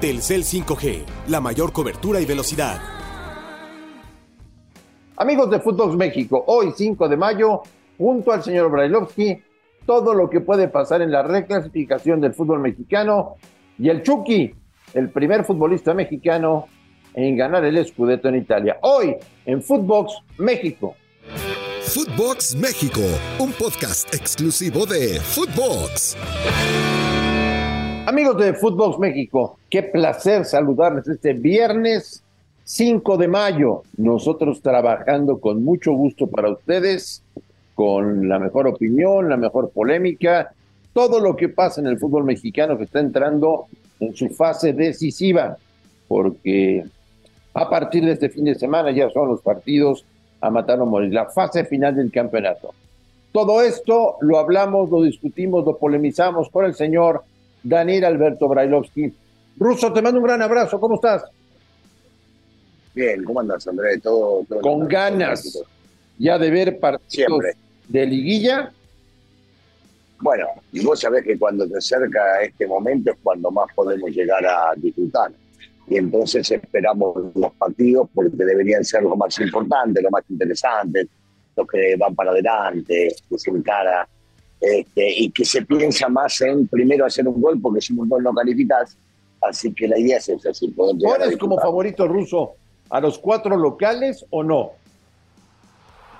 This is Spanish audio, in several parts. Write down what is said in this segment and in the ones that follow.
Telcel 5G, la mayor cobertura y velocidad. Amigos de Fútbol México, hoy 5 de mayo, junto al señor Brailovsky, todo lo que puede pasar en la reclasificación del fútbol mexicano y el Chucky, el primer futbolista mexicano en ganar el Scudetto en Italia. Hoy en Footbox México. Footbox México, un podcast exclusivo de Footbox. Amigos de Footbox México, qué placer saludarles este viernes 5 de mayo. Nosotros trabajando con mucho gusto para ustedes, con la mejor opinión, la mejor polémica, todo lo que pasa en el fútbol mexicano que está entrando en su fase decisiva, porque a partir de este fin de semana ya son los partidos a matar o morir, la fase final del campeonato. Todo esto lo hablamos, lo discutimos, lo polemizamos con el señor Daniel Alberto Brailovsky. Ruso, te mando un gran abrazo, ¿cómo estás? Bien, ¿cómo andas, André? Todo, con ganas ya de ver partidos de liguilla. Bueno, y vos sabés que cuando te acerca este momento es cuando más podemos llegar a disfrutar. Y entonces esperamos los partidos porque deberían ser los más importantes, los más interesantes, los que van para adelante, que se encara este, y que se piensa más en primero hacer un gol porque si un gol no calificas. Así que la idea es esa. Si ¿Pones como favorito ruso a los cuatro locales o no?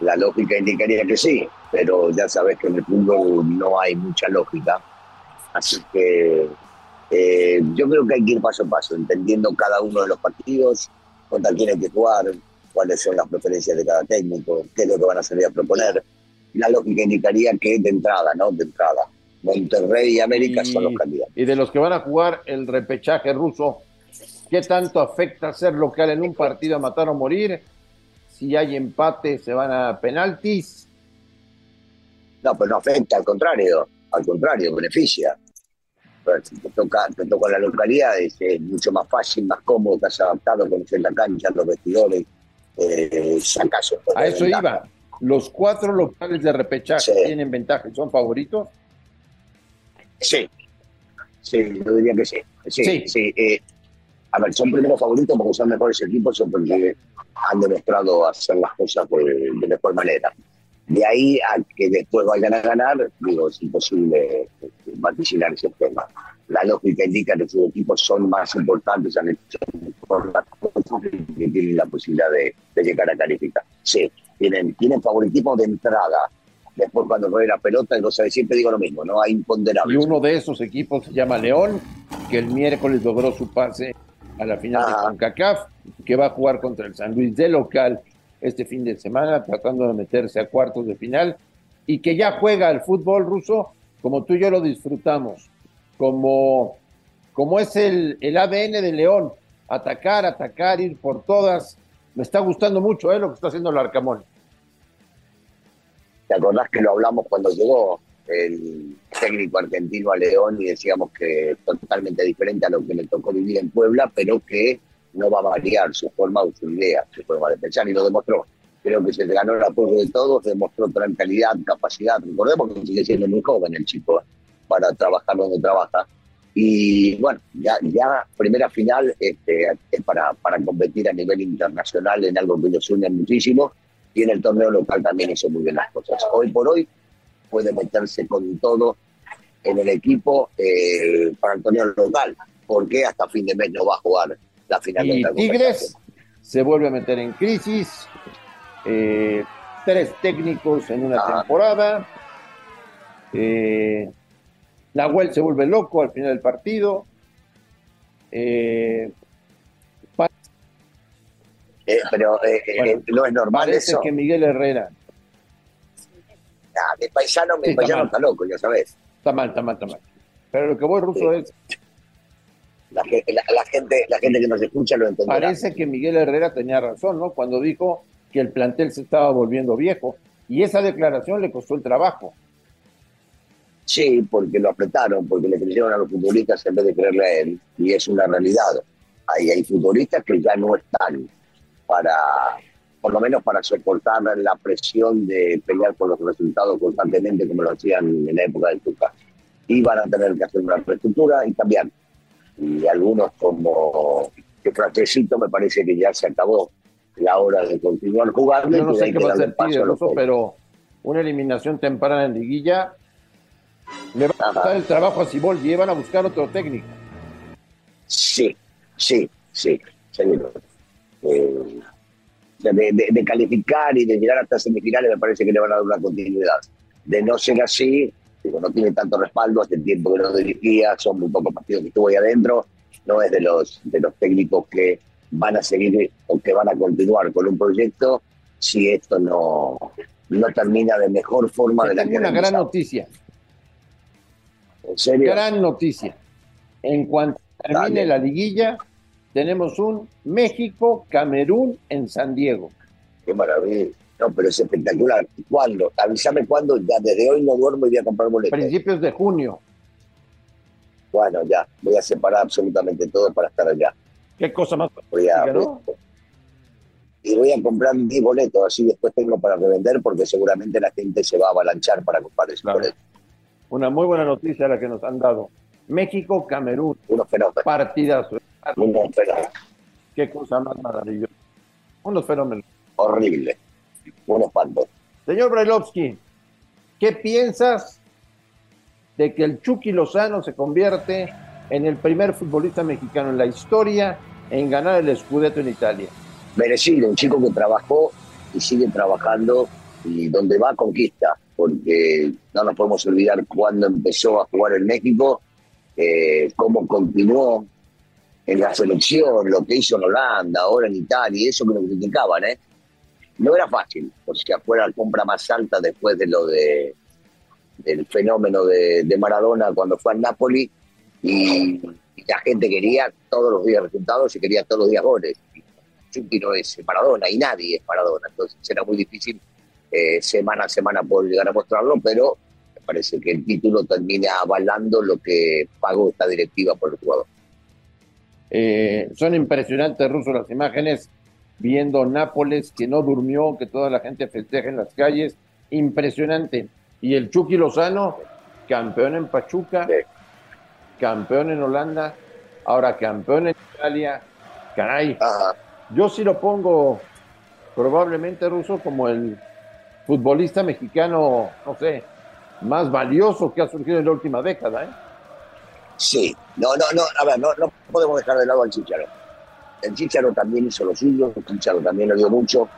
La lógica indicaría que sí, pero ya sabes que en el fútbol no hay mucha lógica. Así que eh, yo creo que hay que ir paso a paso, entendiendo cada uno de los partidos, contra quién hay que jugar, cuáles son las preferencias de cada técnico, qué es lo que van a salir a proponer la lógica indicaría que de entrada, ¿no? De entrada. Monterrey y América son los candidatos. Y de los que van a jugar el repechaje ruso, ¿qué tanto afecta ser local en un partido a matar o morir? Si hay empate, se van a penaltis. No, pues no afecta, al contrario, al contrario, beneficia. Pues, te toca, te toca la localidad, es, mucho más fácil, más cómodo, estás adaptado, conocer la cancha, los vestidores, eh, acaso. A eso iba los cuatro locales de repechaje tienen ventaja son favoritos. Sí, sí, yo diría que sí. Sí, sí. Eh, a ver, son primeros favoritos porque son mejores equipos o porque han demostrado hacer las cosas de, mejor manera. De ahí a que después vayan a ganar, digo, es imposible vaticinar ese tema. La lógica indica que sus equipos son más importantes, han hecho mejor las cosas que tienen la posibilidad de, de llegar a calificar. Sí, tienen, tienen favoritismo de entrada. Después cuando juega la pelota, lo sabe, siempre digo lo mismo, ¿no? Hay imponderables. Y uno de esos equipos se llama León, que el miércoles logró su pase a la final de CONCACAF, que va a jugar contra el San Luis de local este fin de semana, tratando de meterse a cuartos de final, y que ya juega el fútbol ruso como tú y yo lo disfrutamos, como, como es el, el ADN de León, atacar, atacar, ir por todas, me está gustando mucho ¿eh? lo que está haciendo el Arcamón. ¿Te acordás que lo hablamos cuando llegó el técnico argentino a León y decíamos que es totalmente diferente a lo que le tocó vivir en Puebla, pero que no va a variar su forma o su idea, su forma de pensar, y lo demostró. Creo que se ganó el apoyo de todos, demostró tranquilidad, capacidad. Recordemos que sigue siendo muy joven el chico ¿eh? para trabajar donde trabaja y bueno, ya, ya primera final este, es para, para competir a nivel internacional en algo que nos une muchísimo. Y en el torneo local también hizo muy bien las cosas. Hoy por hoy puede meterse con todo en el equipo eh, para el torneo local. porque hasta fin de mes no va a jugar la final y Tigres se vuelve a meter en crisis. Eh, tres técnicos en una temporada. Eh, Nahuel se vuelve loco al final del partido. Eh, eh, pero eh, no es normal parece eso. que Miguel Herrera. Ah, mi paisano, mi paisano está, loco, ya sabes. Está mal, está mal, está mal. Pero lo que voy ruso es. La, gente, la gente que nos escucha lo entenderá. Parece que Miguel Herrera tenía razón, ¿no? Cuando dijo que el plantel se estaba volviendo viejo. Y esa declaración le costó el trabajo. Sí, porque lo apretaron, porque le creyeron a los futbolistas en vez de creerle a él, y es una realidad. Hay, hay futbolistas que ya no están para, por lo menos para soportar la presión de pelear por los resultados constantemente como lo hacían en la época del Tuca. Y van a tener que hacer una reestructura y cambiar. y algunos como que Francesito me parece que ya se acabó la hora de continuar jugando. Yo no sé qué va a ser paso a los Ruso, jóvenes. pero una eliminación temprana en liguilla le va a costar el trabajo a Siboldi y van a buscar otro técnico. Sí, sí, sí, seguro. Eh, de, de- de calificar y de llegar hasta semifinales me parece que le van a dar una continuidad. De no ser así, digo, no tiene tanto respaldo, hace tiempo que no dirigía, son muy pocos partidos que estuvo ahí adentro, no es de los, de los técnicos que van a seguir o que van a continuar con un proyecto si esto no, no termina de mejor forma de la que una gran noticia, ¿En serio? gran noticia. En cuanto termine Dale. la liguilla, tenemos un México-Camerún en San Diego. Qué maravilla. No, pero es espectacular. ¿Cuándo? Avísame cuándo. Ya desde hoy no duermo y voy a comprar boletos. Principios de junio. Bueno, ya. Voy a separar absolutamente todo para estar allá. Qué cosa más Voy a, ¿no? y voy a comprar 10 boletos, así después tengo para revender porque seguramente la gente se va a avalanchar para comprar esos Claro. boletos. Una muy buena noticia la que nos han dado. México-Camerún, Unos fenómenos. partidazo. Unos fenómenos. Qué cosa más maravillosa. Unos fenómenos. Horrible. Un espanto. Señor Brailovsky, ¿qué piensas de que el Chucky Lozano se convierte en el primer futbolista mexicano en la historia en ganar el Scudetto en Italia? merecido, un chico que trabajó y sigue trabajando y donde va conquista, porque no nos podemos olvidar cuando empezó a jugar en México, eh, cómo continuó en la selección, lo que hizo en Holanda, ahora en Italia, y eso que lo criticaban, ¿eh? No era fácil, o sea, fue la compra más alta después de lo de del fenómeno de, de Maradona cuando fue al Napoli y, la gente quería todos los días resultados y quería todos los días goles. Chucky no es Maradona y nadie es Maradona, entonces será muy difícil eh, semana a semana poder llegar a mostrarlo, pero me parece que el título termina avalando lo que pagó esta directiva por el jugador. Eh, son impresionantes, Ruso, las imágenes viendo Nápoles que no durmió, que toda la gente festeja en las calles. Impresionante. Y el Chucky Lozano, campeón en Pachuca, Sí. campeón en Holanda, ahora campeón en Italia. Caray, Ajá. yo sí lo pongo probablemente, Ruso, como el futbolista mexicano, no sé, más valioso que ha surgido en la última década. ¿eh? Sí, no, no, no, a ver, no, no podemos dejar de lado al Chicharo. El Chicharo también hizo lo suyo, el Chicharo también lo dio mucho.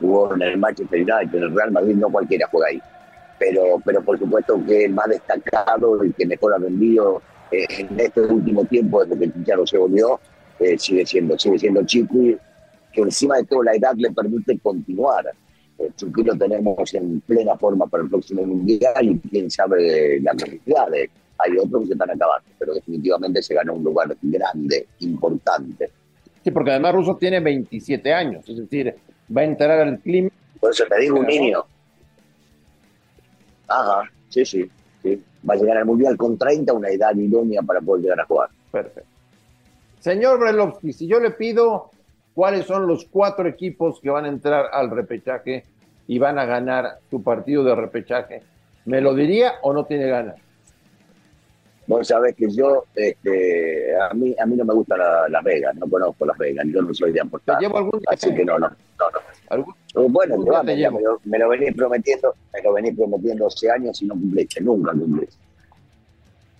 Jugó en el Manchester United, en el Real Madrid, no cualquiera juega ahí. Pero, pero por supuesto que el más destacado, el que mejor ha vendido eh, en este último tiempo, desde que el Chicharo se volvió, eh, sigue siendo, sigue siendo Chiqui, que encima de todo la edad le permite continuar. Chiqui lo tenemos en plena forma para el próximo Mundial y quién sabe de las necesidades hay otros que se están acabando, pero definitivamente se ganó un lugar grande, importante. Sí, porque además Russo tiene 27 años, es decir, va a entrar al clima. Por eso te digo un niño. Ajá, sí, sí, sí. Va a llegar al Mundial con 30, una edad idónea para poder llegar a jugar. Perfecto. Señor Brelovsky, si yo le pido cuáles son los cuatro equipos que van a entrar al repechaje y van a ganar su partido de repechaje, ¿me lo diría o no tiene ganas? Vos sabés que yo, este, a mí a mí no me gusta la- Las Vegas, no conozco Las Vegas, yo no soy de ¿Te apostar. llevo algún día? Así que no, no, no, no. ¿Algún- Eh, Bueno, te te llevo. me, lo, me lo venís prometiendo, me lo venís prometiendo hace años y no cumpliste, nunca cumpliste.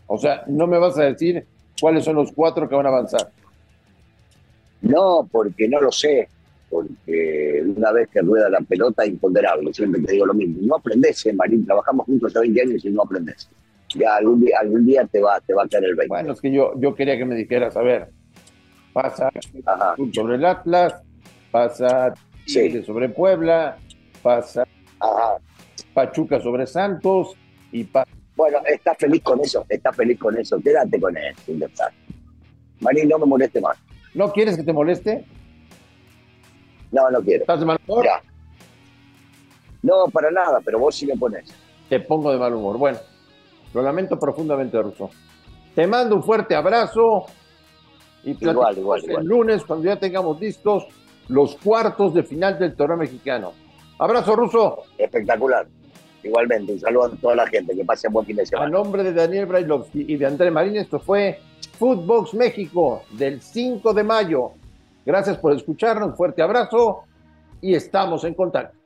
O sea, no me vas a decir cuáles son los cuatro que van a avanzar. No, porque no lo sé, porque una vez que rueda la pelota, imponderable, siempre te digo lo mismo. No aprendes, eh, Marín, trabajamos juntos hace 20 años y no aprendes. Ya algún día, algún día te, va, te va a caer el 20. Bueno, es que yo, yo quería que me dijeras, a ver, pasa Ajá. Sobre el Atlas, pasa Sí. Sobre Puebla, pasa Ajá. Pachuca sobre Santos y pasa Bueno, estás feliz con eso, estás feliz con eso, quédate con eso, está. Marín, no me moleste más. ¿No quieres que te moleste? No, no quiero. ¿Estás de mal humor? No, para nada, pero vos sí me pones. Te pongo de mal humor. Bueno, lo lamento profundamente, Russo. Te mando un fuerte abrazo y Igual, igual, el igual. lunes cuando ya tengamos listos los cuartos de final del torneo mexicano. Abrazo, Russo. Espectacular. Igualmente, un saludo a toda la gente, que pasen buen fin de semana. A nombre de Daniel Brailovsky y de André Marín, esto fue Footbox México del 5 de mayo. Gracias por escucharnos, fuerte abrazo y estamos en contacto.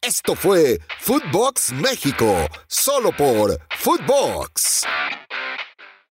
Esto fue Footbox México, solo por Footbox.